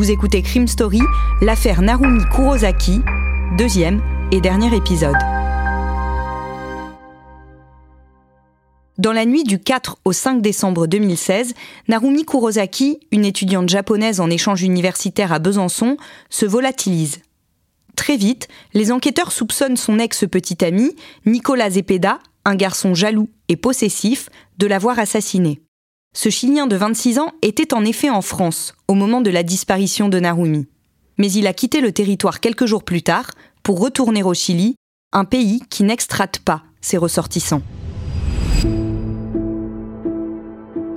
Vous écoutez Crime Story, l'affaire Narumi Kurosaki, deuxième et dernier épisode. Dans la nuit du 4 au 5 décembre 2016, Narumi Kurosaki, une étudiante japonaise en échange universitaire à Besançon, se volatilise. Très vite, les enquêteurs soupçonnent son ex-petit ami, Nicolas Zepeda, un garçon jaloux et possessif, de l'avoir assassiné. Ce Chilien de 26 ans était en effet en France au moment de la disparition de Narumi. Mais il a quitté le territoire quelques jours plus tard pour retourner au Chili, un pays qui n'extrate pas ses ressortissants.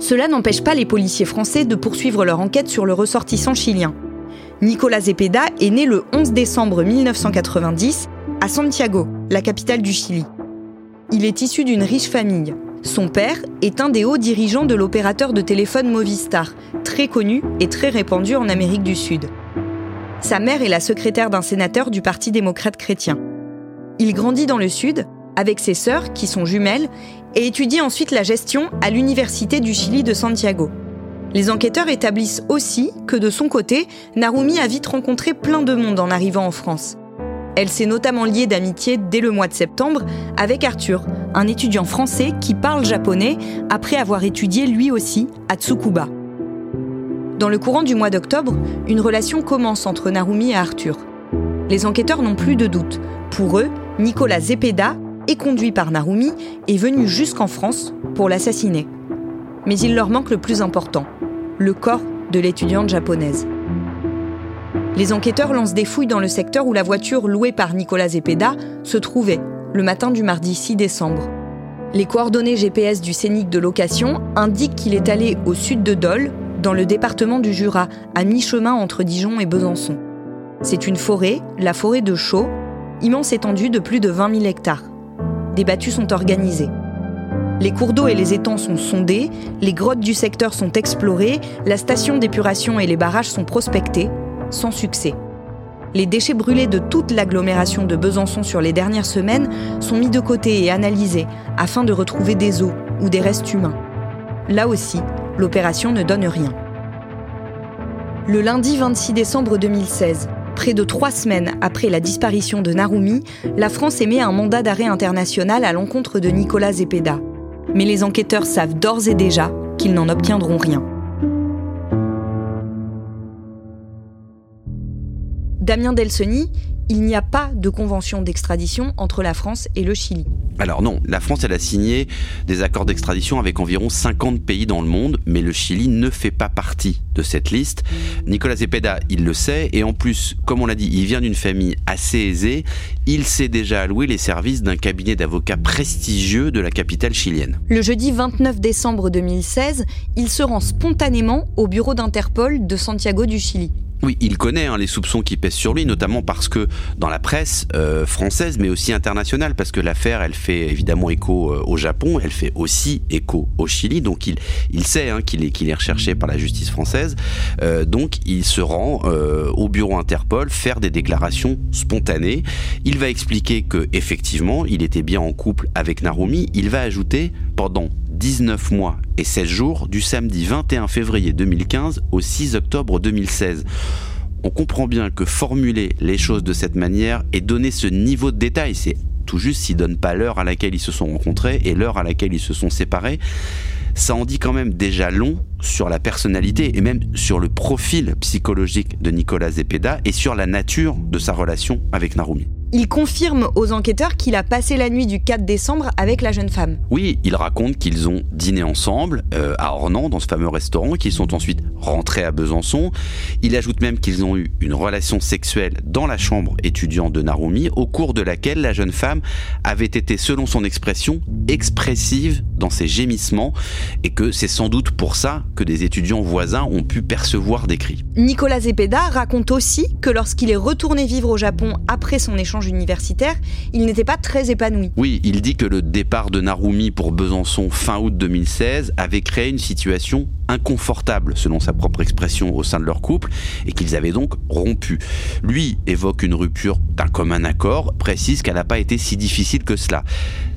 Cela n'empêche pas les policiers français de poursuivre leur enquête sur le ressortissant chilien. Nicolas Zepeda est né le 11 décembre 1990 à Santiago, la capitale du Chili. Il est issu d'une riche famille. Son père est un des hauts dirigeants de l'opérateur de téléphone Movistar, très connu et très répandu en Amérique du Sud. Sa mère est la secrétaire d'un sénateur du Parti démocrate chrétien. Il grandit dans le Sud avec ses sœurs, qui sont jumelles, et étudie ensuite la gestion à l'Université du Chili de Santiago. Les enquêteurs établissent aussi que de son côté, Narumi a vite rencontré plein de monde en arrivant en France. Elle s'est notamment liée d'amitié dès le mois de septembre avec Arthur, un étudiant français qui parle japonais après avoir étudié lui aussi à Tsukuba. Dans le courant du mois d'octobre, une relation commence entre Narumi et Arthur. Les enquêteurs n'ont plus de doute. Pour eux, Nicolas Zepeda, et conduit par Narumi, est venu jusqu'en France pour l'assassiner. Mais il leur manque le plus important, le corps de l'étudiante japonaise. Les enquêteurs lancent des fouilles dans le secteur où la voiture louée par Nicolas Zepeda se trouvait, le matin du mardi 6 décembre. Les coordonnées GPS du scénic de location indiquent qu'il est allé au sud de Dole, dans le département du Jura, à mi-chemin entre Dijon et Besançon. C'est une forêt, la forêt de Chaux, immense étendue de plus de 20 000 hectares. Des battues sont organisées. Les cours d'eau et les étangs sont sondés, les grottes du secteur sont explorées, la station d'épuration et les barrages sont prospectés, sans succès. Les déchets brûlés de toute l'agglomération de Besançon sur les dernières semaines sont mis de côté et analysés afin de retrouver des os ou des restes humains. Là aussi, l'opération ne donne rien. Le lundi 26 décembre 2016, près de trois semaines après la disparition de Narumi, la France émet un mandat d'arrêt international à l'encontre de Nicolas Zepeda. Mais les enquêteurs savent d'ores et déjà qu'ils n'en obtiendront rien. Damien Delseny, il n'y a pas de convention d'extradition entre la France et le Chili. Alors non, la France, elle a signé des accords d'extradition avec environ 50 pays dans le monde, mais le Chili ne fait pas partie de cette liste. Nicolas Zepeda, il le sait, et en plus, comme on l'a dit, il vient d'une famille assez aisée, il s'est déjà alloué les services d'un cabinet d'avocats prestigieux de la capitale chilienne. Le jeudi 29 décembre 2016, il se rend spontanément au bureau d'Interpol de Santiago du Chili. Oui, il connaît hein, les soupçons qui pèsent sur lui, notamment parce que dans la presse euh, française, mais aussi internationale, parce que l'affaire, elle fait évidemment écho euh, au Japon, elle fait aussi écho au Chili, donc il, sait hein, qu'il est, qu'il est recherché par la justice française, euh, donc il se rend au bureau Interpol faire des déclarations spontanées. Il va expliquer que effectivement, il était bien en couple avec Narumi. Il va ajouter pendant 19 mois et 16 jours du samedi 21 février 2015 au 6 octobre 2016. On comprend bien que formuler les choses de cette manière et donner ce niveau de détail, c'est tout juste s'ils donnent pas l'heure à laquelle ils se sont rencontrés et l'heure à laquelle ils se sont séparés, ça en dit quand même déjà long sur la personnalité et même sur le profil psychologique de Nicolas Zepeda et sur la nature de sa relation avec Narumi. Il confirme aux enquêteurs qu'il a passé la nuit du 4 décembre avec la jeune femme. Oui, il raconte qu'ils ont dîné ensemble euh, à Ornans, dans ce fameux restaurant, qu'ils sont ensuite rentrés à Besançon. Il ajoute même qu'ils ont eu une relation sexuelle dans la chambre étudiante de Narumi, au cours de laquelle la jeune femme avait été, selon son expression, expressive dans ses gémissements, et que c'est sans doute pour ça que des étudiants voisins ont pu percevoir des cris. Nicolas Zepeda raconte aussi que lorsqu'il est retourné vivre au Japon après son échange universitaire, il n'était pas très épanoui. Oui, il dit que le départ de Narumi pour Besançon fin août 2016 avait créé une situation inconfortable, selon sa propre expression, au sein de leur couple, et qu'ils avaient donc rompu. Lui évoque une rupture d'un commun accord, précise qu'elle n'a pas été si difficile que cela.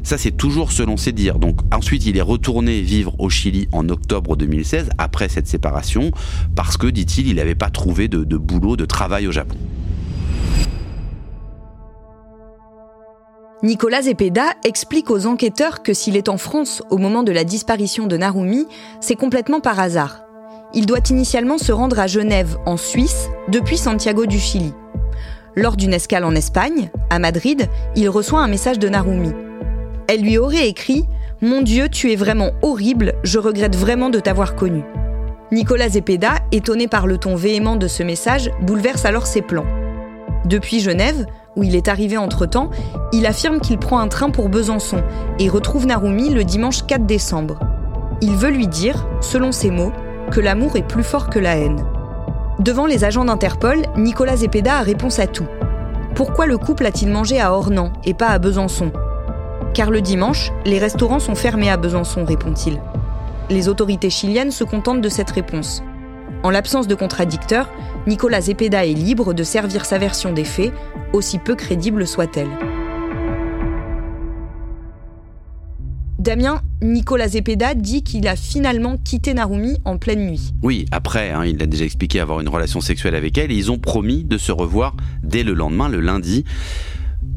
Ça, c'est toujours selon ses dires. Donc, ensuite, il est retourné vivre au Chili en octobre 2016, après cette séparation, parce que, dit-il, il n'avait pas trouvé de boulot, de travail au Japon. Nicolas Zepeda explique aux enquêteurs que s'il est en France au moment de la disparition de Narumi, c'est complètement par hasard. Il doit initialement se rendre à Genève, en Suisse, depuis Santiago du Chili. Lors d'une escale en Espagne, à Madrid, il reçoit un message de Narumi. Elle lui aurait écrit Mon Dieu, tu es vraiment horrible, je regrette vraiment de t'avoir connu. Nicolas Zepeda, étonné par le ton véhément de ce message, bouleverse alors ses plans. Depuis Genève, où il est arrivé entre-temps, il affirme qu'il prend un train pour Besançon et retrouve Narumi le dimanche 4 décembre. Il veut lui dire, selon ses mots, que l'amour est plus fort que la haine. Devant les agents d'Interpol, Nicolas Zepeda a réponse à tout. Pourquoi le couple a-t-il mangé à Ornans et pas à Besançon? Car le dimanche, les restaurants sont fermés à Besançon, répond-il. Les autorités chiliennes se contentent de cette réponse. En l'absence de contradicteur, Nicolas Zepeda est libre de servir sa version des faits, aussi peu crédible soit-elle. Damien, Nicolas Zepeda dit qu'il a finalement quitté Narumi en pleine nuit. Oui, après, hein, il a déjà expliqué avoir une relation sexuelle avec elle et ils ont promis de se revoir dès le lendemain, le lundi.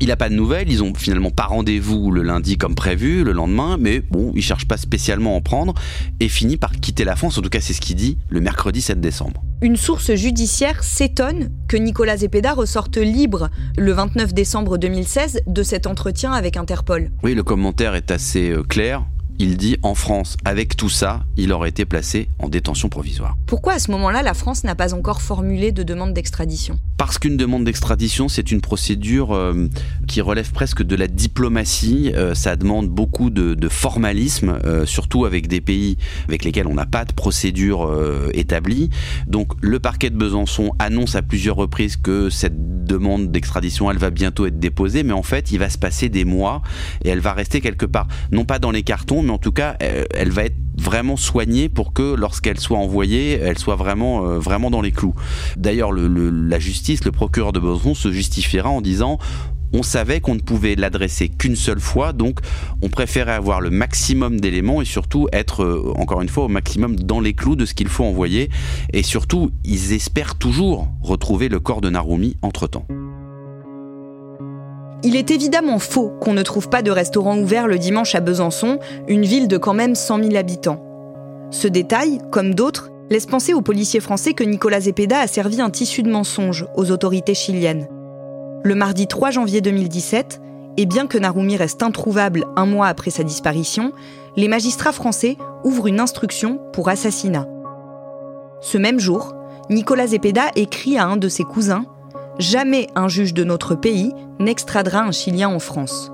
Il n'a pas de nouvelles, ils ont finalement pas rendez-vous le lundi comme prévu, le lendemain, mais bon, il cherche pas spécialement à en prendre et finit par quitter la France, en tout cas c'est ce qu'il dit, le mercredi 7 décembre. Une source judiciaire s'étonne que Nicolas Zepeda ressorte libre le 29 décembre 2016 de cet entretien avec Interpol. Oui, le commentaire est assez euh, clair il dit en France, avec tout ça, il aurait été placé en détention provisoire. Pourquoi à ce moment-là, la France n'a pas encore formulé de demande d'extradition? Parce qu'une demande d'extradition, c'est une procédure euh, qui relève presque de la diplomatie. Euh, ça demande beaucoup de, formalisme, euh, surtout avec des pays avec lesquels on n'a pas de procédure établie. Donc le parquet de Besançon annonce à plusieurs reprises que cette demande d'extradition, elle va bientôt être déposée, mais en fait, il va se passer des mois et elle va rester quelque part, non pas dans les cartons, en tout cas, elle, va être vraiment soignée pour que lorsqu'elle soit envoyée, elle soit vraiment, euh, dans les clous. D'ailleurs, la justice, le procureur de Besançon se justifiera en disant on savait qu'on ne pouvait l'adresser qu'une seule fois, donc on préférait avoir le maximum d'éléments et surtout être, euh, encore une fois, au maximum dans les clous de ce qu'il faut envoyer. Et surtout, ils espèrent toujours retrouver le corps de Narumi entre-temps. Il est évidemment faux qu'on ne trouve pas de restaurant ouvert le dimanche à Besançon, une ville de quand même 100 000 habitants. Ce détail, comme d'autres, laisse penser aux policiers français que Nicolas Zepeda a servi un tissu de mensonges aux autorités chiliennes. Le mardi 3 janvier 2017, et bien que Narumi reste introuvable un mois après sa disparition, les magistrats français ouvrent une instruction pour assassinat. Ce même jour, Nicolas Zepeda écrit à un de ses cousins Jamais un juge de notre pays n'extradera un Chilien en France.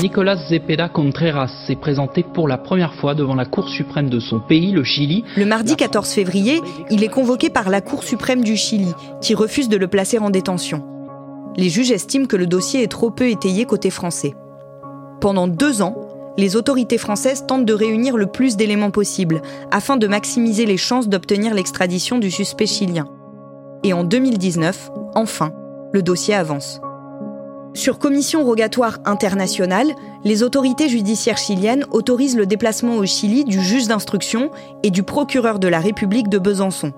Nicolas Zepeda Contreras s'est présenté pour la première fois devant la Cour suprême de son pays, le Chili. Le mardi 14 février, il est convoqué par la Cour suprême du Chili, qui refuse de le placer en détention. Les juges estiment que le dossier est trop peu étayé côté français. Pendant deux ans, les autorités françaises tentent de réunir le plus d'éléments possible afin de maximiser les chances d'obtenir l'extradition du suspect chilien. Et en 2019, enfin, le dossier avance. Sur commission rogatoire internationale, les autorités judiciaires chiliennes autorisent le déplacement au Chili du juge d'instruction et du procureur de la République de Besançon.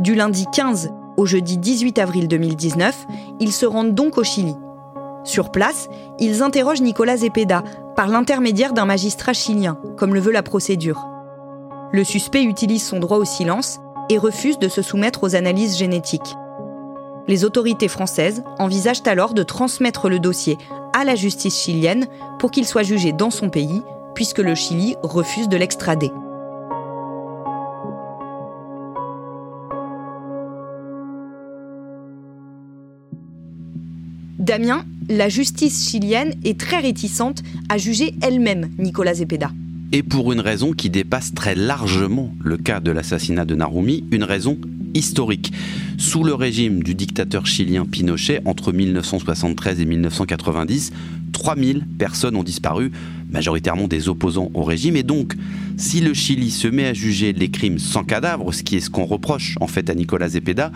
Du lundi 15 au jeudi 18 avril 2019, ils se rendent donc au Chili. Sur place, ils interrogent Nicolas Zepeda par l'intermédiaire d'un magistrat chilien, comme le veut la procédure. Le suspect utilise son droit au silence et refuse de se soumettre aux analyses génétiques. Les autorités françaises envisagent alors de transmettre le dossier à la justice chilienne pour qu'il soit jugé dans son pays, puisque le Chili refuse de l'extrader. Damien, la justice chilienne est très réticente à juger elle-même Nicolas Zepeda. Et pour une raison qui dépasse très largement le cas de l'assassinat de Narumi, une raison historique. Sous le régime du dictateur chilien Pinochet, entre 1973 et 1990, 3000 personnes ont disparu, majoritairement des opposants au régime. Et donc, si le Chili se met à juger les crimes sans cadavre, ce qui est ce qu'on reproche en fait à Nicolas Zepeda,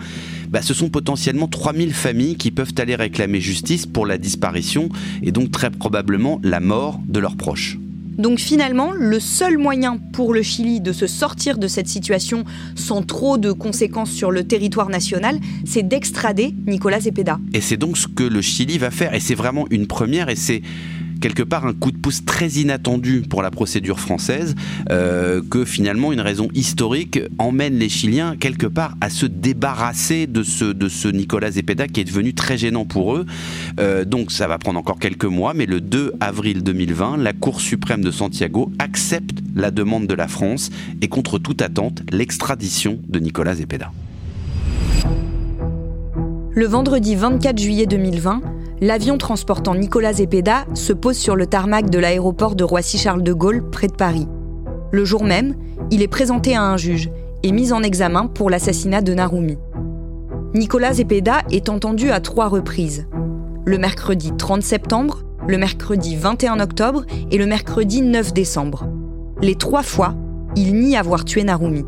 bah, ce sont potentiellement 3000 familles qui peuvent aller réclamer justice pour la disparition et donc très probablement la mort de leurs proches. Donc finalement, le seul moyen pour le Chili de se sortir de cette situation sans trop de conséquences sur le territoire national, c'est d'extrader Nicolas Zepeda. Et c'est donc ce que le Chili va faire, et c'est vraiment une première, et c'est quelque part un coup de pouce très inattendu pour la procédure française, euh, que finalement une raison historique emmène les Chiliens quelque part à se débarrasser de ce, Nicolas Zepeda qui est devenu très gênant pour eux. Euh, donc ça va prendre encore quelques mois, mais le 2 avril 2020, la Cour suprême de Santiago accepte la demande de la France et contre toute attente l'extradition de Nicolas Zepeda. Le vendredi 24 juillet 2020, l'avion transportant Nicolas Zepeda se pose sur le tarmac de l'aéroport de Roissy-Charles de Gaulle, près de Paris. Le jour même, il est présenté à un juge et mis en examen pour l'assassinat de Narumi. Nicolas Zepeda est entendu à trois reprises. Le mercredi 30 septembre, le mercredi 21 octobre et le mercredi 9 décembre. Les trois fois, il nie avoir tué Narumi.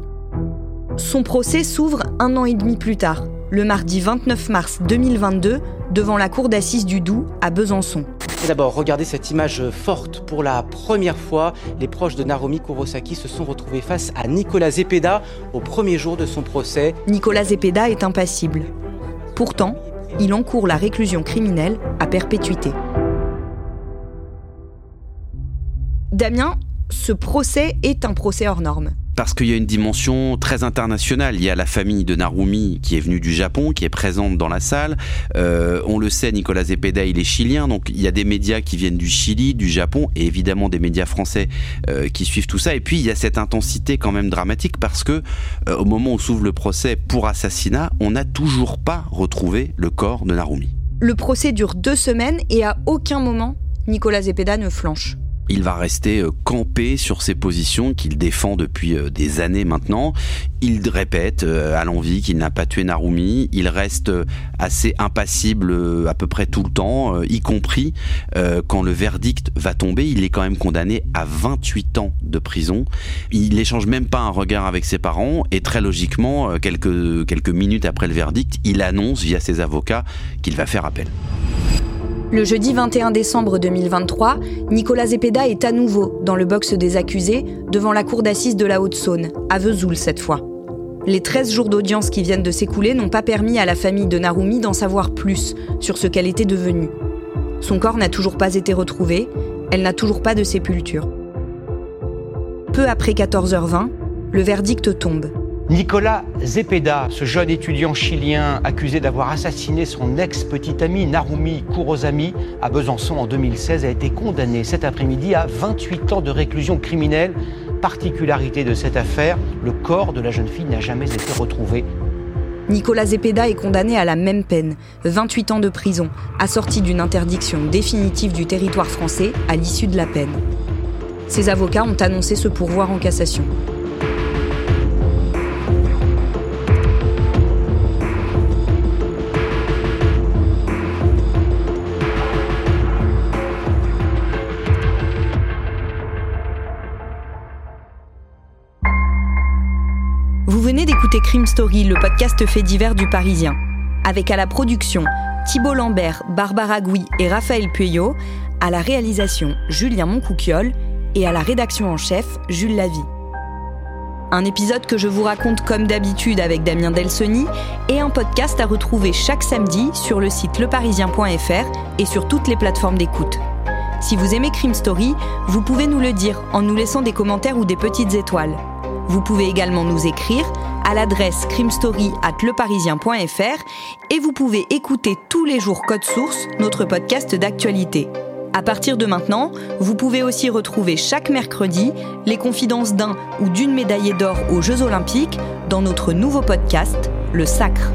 Son procès s'ouvre un an et demi plus tard, le mardi 29 mars 2022 devant la cour d'assises du Doubs à Besançon. D'abord, regardez cette image forte. Pour la première fois, les proches de Narumi Kurosaki se sont retrouvés face à Nicolas Zepeda au premier jour de son procès. Nicolas Zepeda est impassible. Pourtant, il encourt la réclusion criminelle à perpétuité. Damien, ce procès est un procès hors norme parce qu'il y a une dimension très internationale. Il y a la famille de Narumi qui est venue du Japon, qui est présente dans la salle. Euh, on le sait, Nicolas Zepeda, il est chilien, donc il y a des médias qui viennent du Chili, du Japon, et évidemment des médias français euh, qui suivent tout ça. Et puis il y a cette intensité quand même dramatique parce que euh, au moment où s'ouvre le procès pour assassinat, on n'a toujours pas retrouvé le corps de Narumi. Le procès dure deux semaines et à aucun moment Nicolas Zepeda ne flanche il va rester euh, campé sur ses positions qu'il défend depuis euh, des années maintenant. Il répète euh, à l'envie qu'il n'a pas tué Narumi. Il reste assez impassible à peu près tout le temps, y compris quand le verdict va tomber. Il est quand même condamné à 28 ans de prison. Il n'échange même pas un regard avec ses parents et très logiquement, quelques, quelques minutes après le verdict, il annonce via ses avocats qu'il va faire appel. Le jeudi 21 décembre 2023, Nicolas Zepeda est à nouveau dans le box des accusés devant la cour d'assises de la Haute-Saône, à Vesoul cette fois. Les 13 jours d'audience qui viennent de s'écouler n'ont pas permis à la famille de Narumi d'en savoir plus sur ce qu'elle était devenue. Son corps n'a toujours pas été retrouvé, elle n'a toujours pas de sépulture. Peu après 14h20, le verdict tombe. Nicolas Zepeda, ce jeune étudiant chilien accusé d'avoir assassiné son ex-petite amie Narumi Kurosami à Besançon en 2016, a été condamné cet après-midi à 28 ans de réclusion criminelle. Particularité de cette affaire, le corps de la jeune fille n'a jamais été retrouvé. Nicolas Zepeda est condamné à la même peine, 28 ans de prison, assorti d'une interdiction définitive du territoire français à l'issue de la peine. Ses avocats ont annoncé ce pourvoir en cassation. Crime Story, le podcast fait divers du Parisien. Avec à la production Thibault Lambert, Barbara Gouy et Raphaël Pueyo, à la réalisation Julien Moncouquiole et à la rédaction en chef Jules Lavie. Un épisode que je vous raconte comme d'habitude avec Damien Delsoni et un podcast à retrouver chaque samedi sur le site leparisien.fr et sur toutes les plateformes d'écoute. Si vous aimez Crime Story, vous pouvez nous le dire en nous laissant des commentaires ou des petites étoiles. Vous pouvez également nous écrire à l'adresse crimestory@leparisien.fr et vous pouvez écouter tous les jours Code Source, notre podcast d'actualité. À partir de maintenant, vous pouvez aussi retrouver chaque mercredi les confidences d'un ou d'une médaillée d'or aux Jeux Olympiques dans notre nouveau podcast, Le Sacre.